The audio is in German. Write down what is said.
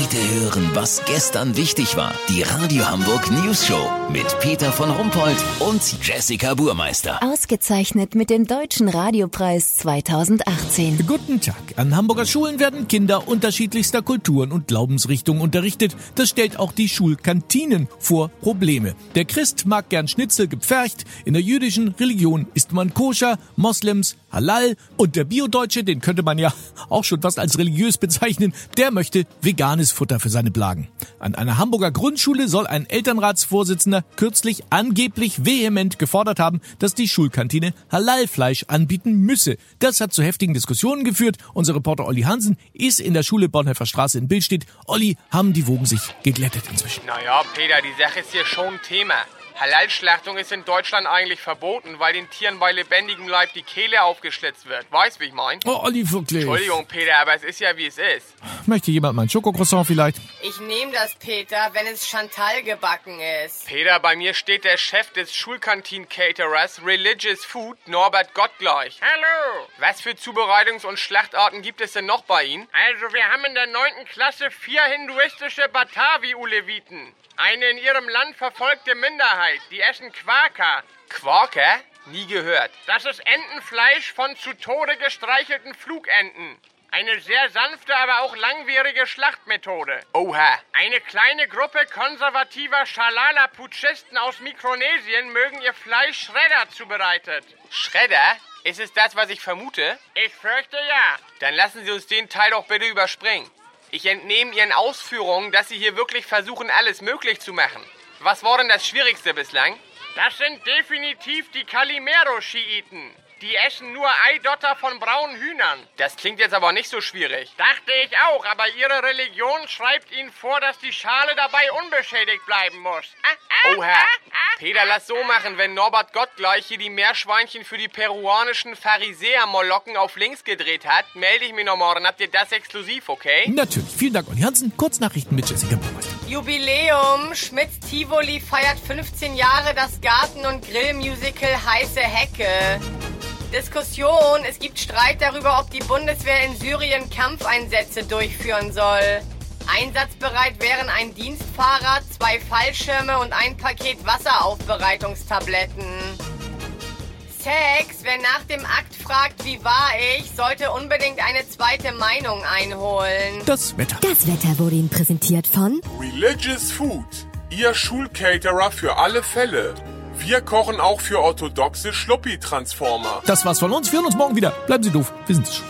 Heute hören, was gestern wichtig war. Die Radio Hamburg News Show mit Peter von Rumpold und Jessica Burmeister. Ausgezeichnet mit dem Deutschen Radiopreis 2018. Guten Tag. An Hamburger Schulen werden Kinder unterschiedlichster Kulturen und Glaubensrichtungen unterrichtet. Das stellt auch die Schulkantinen vor Probleme. Der Christ mag gern Schnitzel gepfercht. In der jüdischen Religion isst man koscher, Moslems Halal und der Biodeutsche, den könnte man ja auch schon fast als religiös bezeichnen, der möchte veganes Futter für seine Blagen. An einer Hamburger Grundschule soll ein Elternratsvorsitzender kürzlich angeblich vehement gefordert haben, dass die Schulkantine Halalfleisch anbieten müsse. Das hat zu heftigen Diskussionen geführt. Unser Reporter Olli Hansen ist in der Schule Bornhöfer Straße in Bildstedt. Olli, haben die Wogen sich geglättet inzwischen? Naja, Peter, die Sache ist hier schon Thema. Halalschlachtung ist in Deutschland eigentlich verboten, weil den Tieren bei lebendigem Leib die Kehle aufgeschlitzt wird. Weißt, wie ich mein? Oh, Olli, wirklich. Entschuldigung, Peter, aber es ist ja, wie es ist. Möchte jemand mein Schokocroissant vielleicht? Ich nehme das, Peter, wenn es Chantal gebacken ist. Peter, bei mir steht der Chef des Schulkantin-Caterers Religious Food, Norbert Gottgleich. Hallo! Was für Zubereitungs- und Schlachtarten gibt es denn noch bei Ihnen? Also, wir haben in der 9. Klasse vier hinduistische Batavi-Uleviten. Eine in ihrem Land verfolgte Minderheit, die essen Quaker. Quaker? Nie gehört. Das ist Entenfleisch von zu Tode gestreichelten Flugenten. Eine sehr sanfte, aber auch langwierige Schlachtmethode. Oha. Eine kleine Gruppe konservativer Schalala-Putschisten aus Mikronesien mögen ihr Fleisch Schredder zubereitet. Schredder? Ist es das, was ich vermute? Ich fürchte ja. Dann lassen Sie uns den Teil doch bitte überspringen. Ich entnehme Ihren Ausführungen, dass Sie hier wirklich versuchen, alles möglich zu machen. Was war denn das Schwierigste bislang? Das sind definitiv die Calimero-Schiiten. Die essen nur Eidotter von braunen Hühnern. Das klingt jetzt aber nicht so schwierig. Dachte ich auch, aber Ihre Religion schreibt Ihnen vor, dass die Schale dabei unbeschädigt bleiben muss. Oha. Peter, lass so machen, wenn Norbert Gottgleich hier die Meerschweinchen für die peruanischen Pharisäer-Molocken auf links gedreht hat, melde ich mich noch morgen. Habt ihr das exklusiv, okay? Natürlich. Vielen Dank, Olli Hansen. Kurznachrichten mit Jessica Burmeister. Jubiläum. Schmitz Tivoli feiert 15 Jahre das Garten- und Grillmusical Heiße Hecke. Diskussion. Es gibt Streit darüber, ob die Bundeswehr in Syrien Kampfeinsätze durchführen soll. Einsatzbereit wären ein Dienstfahrrad, zwei Fallschirme und ein Paket Wasseraufbereitungstabletten. Sex, wer nach dem Akt fragt, wie war ich, sollte unbedingt eine zweite Meinung einholen. Das Wetter. Das Wetter wurde Ihnen präsentiert von Religious Food, Ihr Schulcaterer für alle Fälle. Wir kochen auch für orthodoxe Schluppi-Transformer. Das war's von uns. Wir hören uns morgen wieder. Bleiben Sie doof. Wir sind es schon.